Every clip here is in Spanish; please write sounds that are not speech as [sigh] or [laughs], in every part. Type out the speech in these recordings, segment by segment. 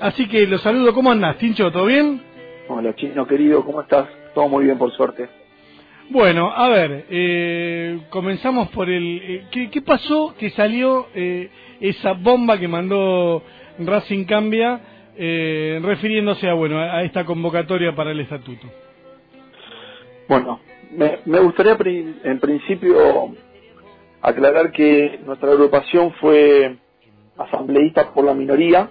Así que los saludo, ¿cómo andás, Tincho? ¿Todo bien? Hola, Chino querido, ¿cómo estás? Todo muy bien, por suerte. Bueno, a ver, eh, comenzamos por el... eh, ¿qué, qué pasó que salió eh, esa bomba que mandó Racing Cambia eh, refiriéndose a, bueno, a, a esta convocatoria para el estatuto? Bueno, me, me gustaría pri- en principio aclarar que nuestra agrupación fue asambleísta por la minoría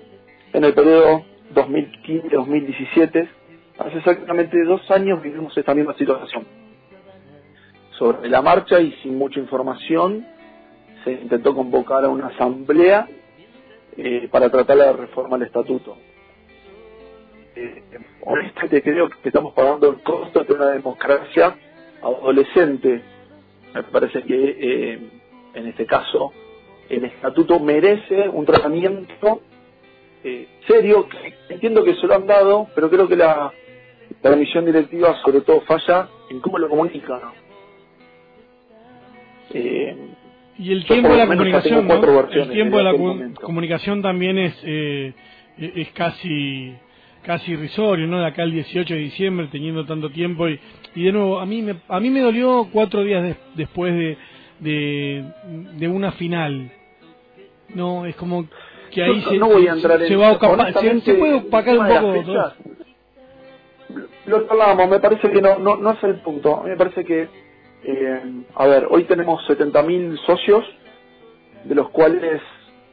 en el periodo 2015-2017. Hace exactamente dos años vivimos esta misma situación. Sobre la marcha y sin mucha información se intentó convocar a una asamblea eh, para tratar la reforma del estatuto. Eh, honestamente creo que estamos pagando el costo de una democracia adolescente. Me parece que eh, en este caso el estatuto merece un tratamiento eh, serio, que entiendo que se lo han dado, pero creo que la, la comisión directiva sobre todo falla en cómo lo comunica. Eh, Y el tiempo de la comunicación, El tiempo de la momento. comunicación también es eh, es casi casi irrisorio, ¿no? De acá al 18 de diciembre, teniendo tanto tiempo y, y de nuevo a mí me a mí me dolió cuatro días des- después de, de de una final. No, es como que ahí se, no voy se- a entrar se en va a ocupar- se, se puede el opacar un poco fechas, Lo hablamos, me parece que no, no, no es el punto. A mí me parece que, eh, a ver, hoy tenemos 70.000 socios, de los cuales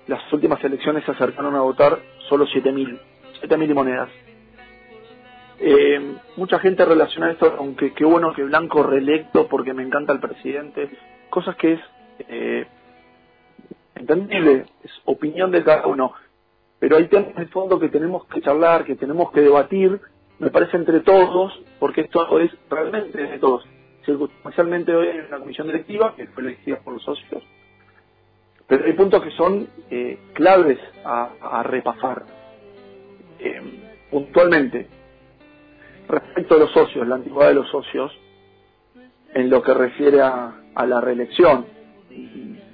las últimas elecciones se acercaron a votar solo 7.000, 7.000 y monedas. Eh, mucha gente relaciona esto con que qué bueno que Blanco reelecto porque me encanta el presidente, cosas que es eh, entendible, es opinión de cada uno, pero hay temas de fondo que tenemos que charlar, que tenemos que debatir, me parece entre todos, porque esto es realmente de todos. Circunstancialmente hoy hay una comisión directiva que fue elegida por los socios, pero hay puntos que son eh, claves a, repasar. Eh, puntualmente, respecto a los socios, la antigüedad de los socios, en lo que refiere a, a la reelección.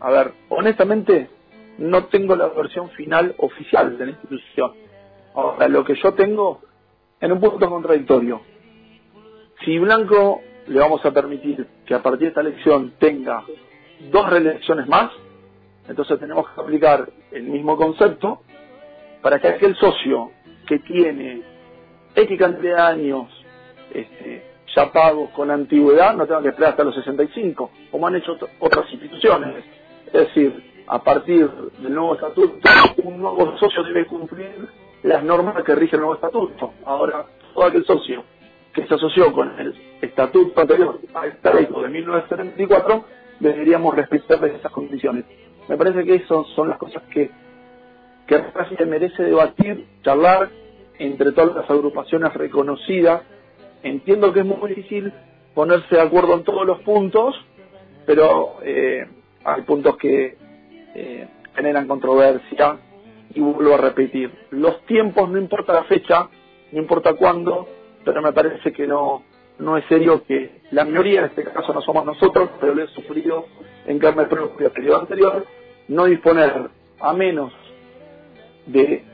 A ver, honestamente, no tengo la versión final oficial de la institución. Ahora, lo que yo tengo, en un punto contradictorio. Si Blanco le vamos a permitir que a partir de esta elección tenga dos reelecciones más, entonces tenemos que aplicar el mismo concepto para que aquel socio que tiene X cantidad de años este, ya pagos con antigüedad no tenga que esperar hasta los 65, como han hecho ot- otras instituciones. Es decir, a partir del nuevo estatuto, un nuevo socio debe cumplir las normas que rige el nuevo estatuto. Ahora, todo aquel socio que se asoció con el estatuto anterior a esta ley de 1974, deberíamos respetar esas condiciones. Me parece que esas son las cosas que, que Racing merece debatir, charlar entre todas las agrupaciones reconocidas. Entiendo que es muy difícil ponerse de acuerdo en todos los puntos, pero eh, hay puntos que eh, generan controversia y vuelvo a repetir, los tiempos, no importa la fecha, no importa cuándo, pero me parece que no, no es serio que la minoría, en este caso no somos nosotros, pero lo he sufrido en carne propia el periodo anterior, no disponer a menos de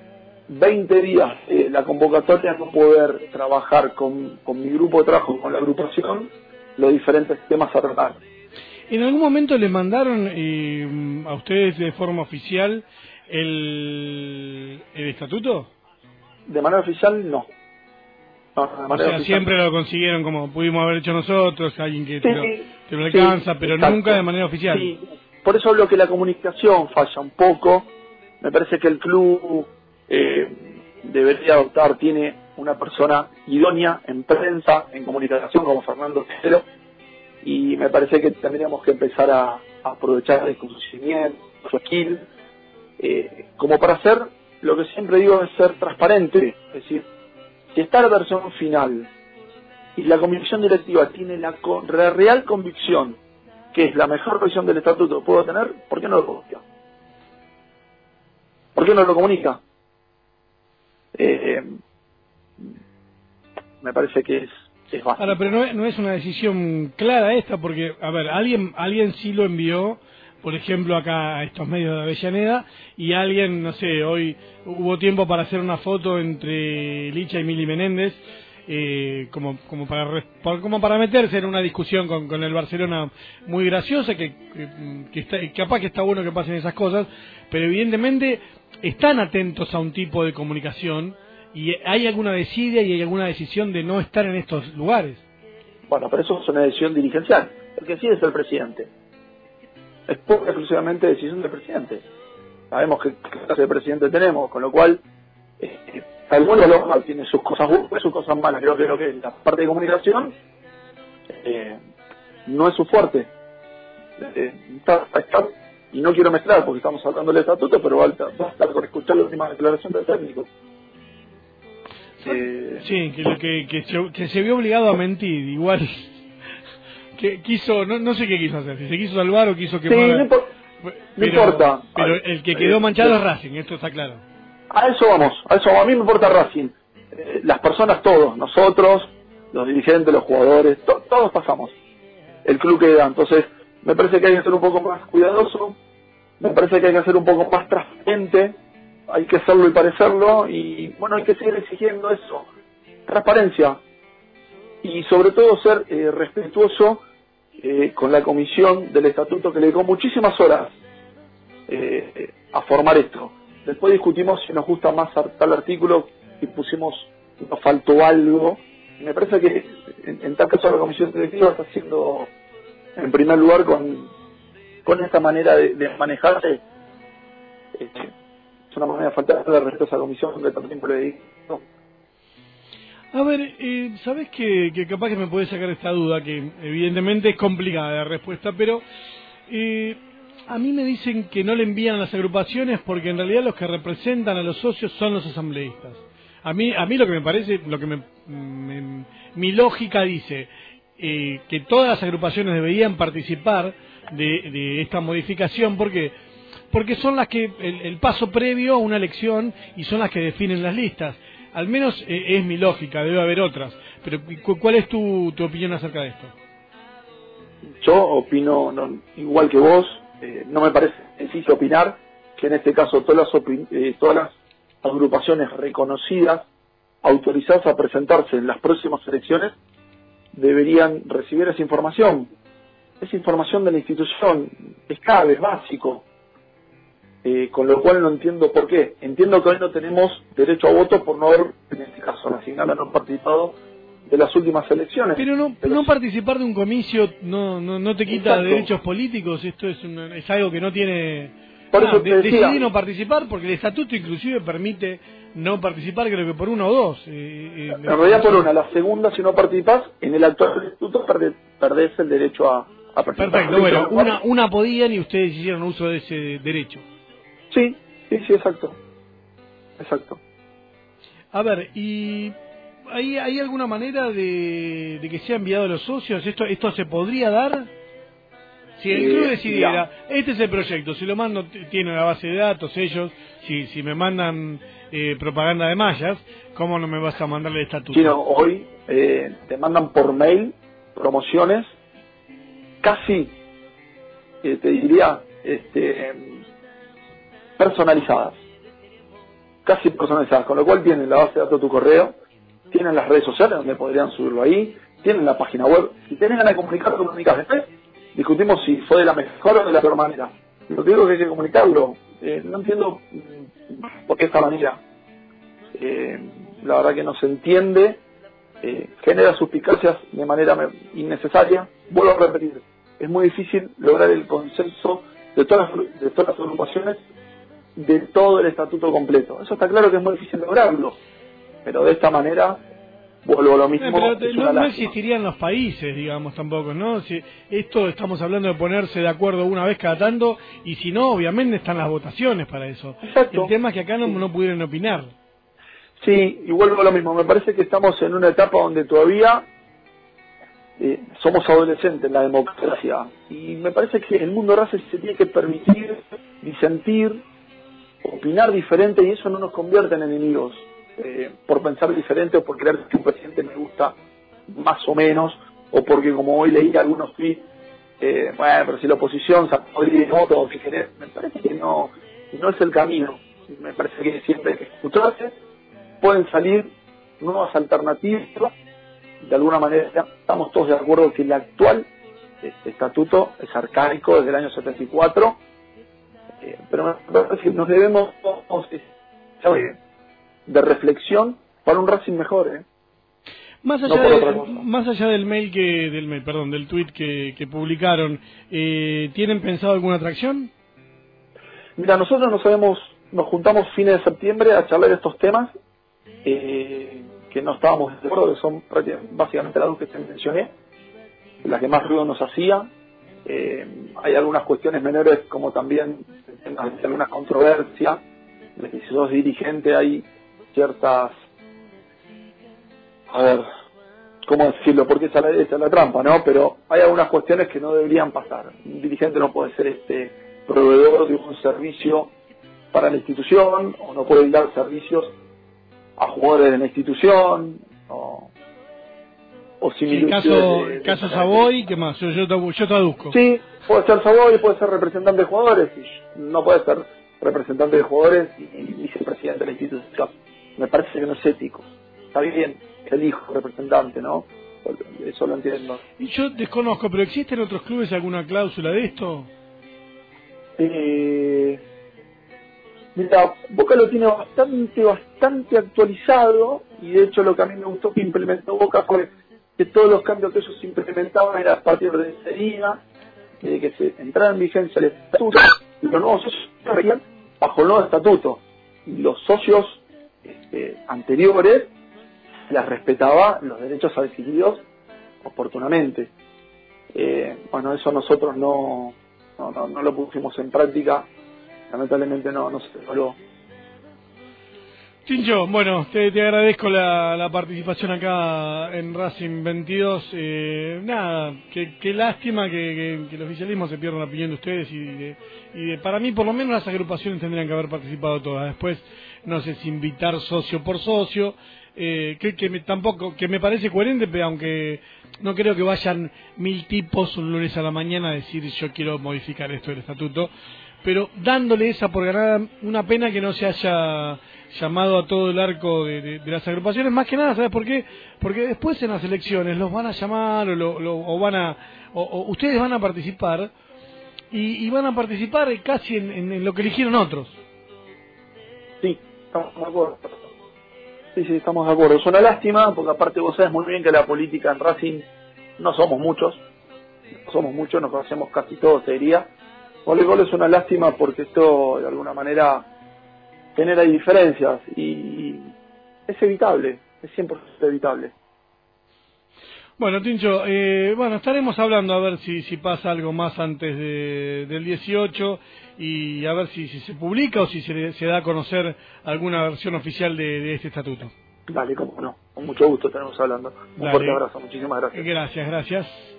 20 días la convocatoria, no poder trabajar con, con mi grupo de trabajo, con la agrupación, los diferentes temas a tratar. ¿En algún momento le mandaron eh, a ustedes de forma oficial el, el estatuto? De manera oficial, no. No, de O sea, oficial, siempre lo consiguieron como pudimos haber hecho nosotros, alguien que te, lo, Sí, te lo sí, alcanza, pero exacto. nunca de manera oficial. Sí, por eso hablo que la comunicación falla un poco. Me parece que el club eh, debería adoptar, tiene una persona idónea en prensa, en comunicación, como Fernando Tejero, y me parece que tendríamos que empezar a, a aprovechar el conocimiento, su skill, eh, como para hacer lo que siempre digo es ser transparente, es decir, si está la versión final y la comisión directiva tiene la, co- la real convicción que es la mejor versión del estatuto que puedo tener, ¿por qué no lo comunica? ¿Por qué no lo comunica? Eh, me parece que es, Ahora, pero no, es- no es una decisión clara esta, porque, a ver, alguien alguien sí lo envió por ejemplo, acá a estos medios de Avellaneda, y alguien, no sé, hoy hubo tiempo para hacer una foto entre Licha y Mili Menéndez, eh, como, como, para, como para meterse en una discusión con, con el Barcelona muy graciosa, que, que, está, capaz que está bueno que pasen esas cosas, pero evidentemente están atentos a un tipo de comunicación y hay alguna desidia y hay alguna decisión de no estar en estos lugares. Bueno, pero eso es una decisión dirigencial. El que decide es el presidente. Es pura exclusivamente decisión del presidente. Sabemos qué clase de presidente tenemos, con lo cual eh, lo mal tiene sus cosas buenas sus cosas malas. Creo que, que la parte de comunicación eh, no es su fuerte. Eh, y no quiero mezclar porque estamos hablando del estatuto, pero va a estar con escuchar la última declaración del técnico. Eh, sí, que, que, se, que se vio obligado a mentir, igual [laughs] que quiso, no, no sé qué quiso hacer, si se quiso salvar o quiso quemar. Sí, no, importa. Pero el que quedó manchado es Racing, esto está claro. A eso vamos, a eso A mí me importa Racing. Eh, las personas, todos, nosotros, los dirigentes, los jugadores, todos pasamos. El club queda. Entonces, me parece que hay que ser un poco más cuidadoso, me parece que hay que ser un poco más transparente, hay que hacerlo y parecerlo, y bueno, hay que seguir exigiendo eso. Transparencia. Y sobre todo ser eh, respetuoso eh, con la comisión del estatuto que le dio muchísimas horas a formar esto Después discutimos si nos gusta más tal artículo y pusimos, nos faltó algo. Me parece que en, tal caso la comisión directiva está haciendo, en primer lugar, con, con esta manera de, manejarse. Este, una manera de faltar de respeto a esa comisión que tiempo le dedico. A ver, eh, ¿sabes que, que capaz que me puede sacar esta duda? Que evidentemente es complicada la respuesta, pero eh, a mí me dicen que no le envían a las agrupaciones porque en realidad los que representan a los socios son los asambleístas. A mí, a mí lo que me parece, lo que me, mi lógica dice eh, que todas las agrupaciones deberían participar de, esta modificación porque porque son las que el, paso previo a una elección y son las que definen las listas. Al menos eh, es mi lógica, debe haber otras. Pero ¿cuál es tu, tu opinión acerca de esto? Yo opino igual que vos, eh, no me parece sencillo opinar que en este caso todas las, eh, todas las agrupaciones reconocidas, autorizadas a presentarse en las próximas elecciones, deberían recibir esa información. Esa información de la institución es clave, es básico. Eh, con lo cual no entiendo por qué. Entiendo que hoy no tenemos derecho a voto por no haber, en este caso, la no participado de las últimas elecciones. Pero no, no participar de un comicio no, no, no te quita derechos políticos, esto es, es algo que no tiene... Por eso decidí no participar porque el estatuto inclusive permite no participar creo que por uno o dos. Eh, eh, en realidad por una, la segunda si no participas, en el actual estatuto perdés, el derecho a, a participar. Perfecto, bueno, una, una podían y ustedes hicieron uso de ese derecho. Sí, sí, sí, exacto. Exacto. A ver, y ¿hay, ¿hay alguna manera de, que sea enviado a los socios? ¿Esto, esto se podría dar? Si el club decidiera, este es el proyecto, si lo mando, tiene la base de datos ellos, si, si me mandan eh, propaganda de mallas, ¿cómo no me vas a mandar el estatuto? Sí, hoy eh, te mandan por mail promociones casi, eh, te diría, este, personalizadas. Casi personalizadas, con lo cual tienen la base de datos de tu correo, tienen las redes sociales donde podrían subirlo ahí, tienen la página web. Si tienen ganas de comunicar, comunicas. Después discutimos si fue de la mejor o de la peor manera. Lo que digo es que hay que comunicarlo. Eh, no entiendo mm, por qué esta manera. Eh, la verdad que no se entiende. Eh, genera suspicacias de manera innecesaria. Vuelvo a repetir, es muy difícil lograr el consenso de todas, de todas las agrupaciones de todo el estatuto completo. Eso está claro que es muy difícil lograrlo pero de esta manera vuelvo a lo mismo. pero no, existirían los países, digamos, tampoco, ¿no? Si esto estamos hablando de ponerse de acuerdo una vez cada tanto, y si no, obviamente están las votaciones para eso. El tema es que acá no, no pudieron opinar. Sí, y vuelvo a lo mismo. Me parece que estamos en una etapa donde todavía eh, somos adolescentes en la democracia. Y me parece que el mundo raza se tiene que permitir disentir, opinar diferente, y eso no nos convierte en enemigos. Eh, por pensar diferente o por creer que un presidente me gusta más o menos, o porque como hoy leí algunos tweets eh, bueno, pero si la oposición sacó 10 votos, me parece que no, no es el camino. Me parece que siempre hay que escucharse. Pueden salir nuevas alternativas. De alguna manera estamos todos de acuerdo que el actual este, estatuto es arcaico desde el año 74, eh, pero nos debemos de reflexión para un Racing mejor. ¿eh? Más allá, más allá del mail que del mail, perdón, del tweet que, que publicaron, eh, ¿tienen pensado alguna atracción? Mira, nosotros nos sabemos, nos juntamos fines de septiembre a charlar estos temas eh, que no estábamos de acuerdo, que son básicamente las dos que te mencioné, las que más ruido nos hacía. Eh, hay algunas cuestiones menores como también algunas controversias, si sos dirigente hay ciertas a ver, ¿cómo decirlo? Porque esa es la, trampa, ¿no? Pero hay algunas cuestiones que no deberían pasar. Un dirigente no puede ser este proveedor de un servicio para la institución, o no puede dar servicios a jugadores de la institución, o el caso, de, caso Savoy, ¿qué más? Yo, yo, traduzco. Sí, puede ser Savoy, puede ser representante de jugadores, no puede ser representante de jugadores y vicepresidente de la institución. Me parece que no es ético. Está bien, el hijo representante, ¿no? Eso lo entiendo. Y yo desconozco, pero ¿existe en otros clubes alguna cláusula de esto? Eh, mira, Boca lo tiene bastante, bastante actualizado y de hecho lo que a mí me gustó que implementó Boca fue que todos los cambios que ellos implementaban era a partir de ese día, de que se entrara en vigencia el estatuto los nuevos socios bajo el nuevo estatuto y los socios este, anteriores las respetaba los derechos adquiridos oportunamente. Eh, bueno, eso nosotros no, no, no, lo pusimos en práctica, lamentablemente no, no se logró. Chincho, bueno, te, te agradezco la, participación acá en Racing 22. Eh, nada, qué lástima que, que, el oficialismo se pierda la opinión de ustedes y, de, y para mí por lo menos las agrupaciones tendrían que haber participado todas. Después, no sé si invitar socio por socio, eh, que, que me, tampoco, que me parece coherente, pero aunque no creo que vayan mil tipos un lunes a la mañana a decir yo quiero modificar esto del estatuto, pero dándole esa por ganar una pena que no se haya llamado a todo el arco de, las agrupaciones, más que nada, ¿sabes por qué? Porque después en las elecciones los van a llamar o, lo, o van a, o, ustedes van a participar y, van a participar casi en, en, lo que eligieron otros. Sí, estamos de acuerdo. Sí, sí, estamos de acuerdo. Es una lástima, porque aparte vos sabes muy bien que la política en Racing no somos muchos, no somos muchos, nos conocemos casi todos, te diría. Voleibol es una lástima porque esto de alguna manera genera diferencias y es evitable, es 100% evitable. Bueno, Tincho, eh, bueno, estaremos hablando a ver si, si pasa algo más antes de, del 18 y a ver si, si se publica o si se, se, da a conocer alguna versión oficial de, este estatuto. Dale, cómo no, con mucho gusto estaremos hablando. Un fuerte abrazo, muchísimas gracias. Gracias, gracias.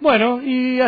Bueno, y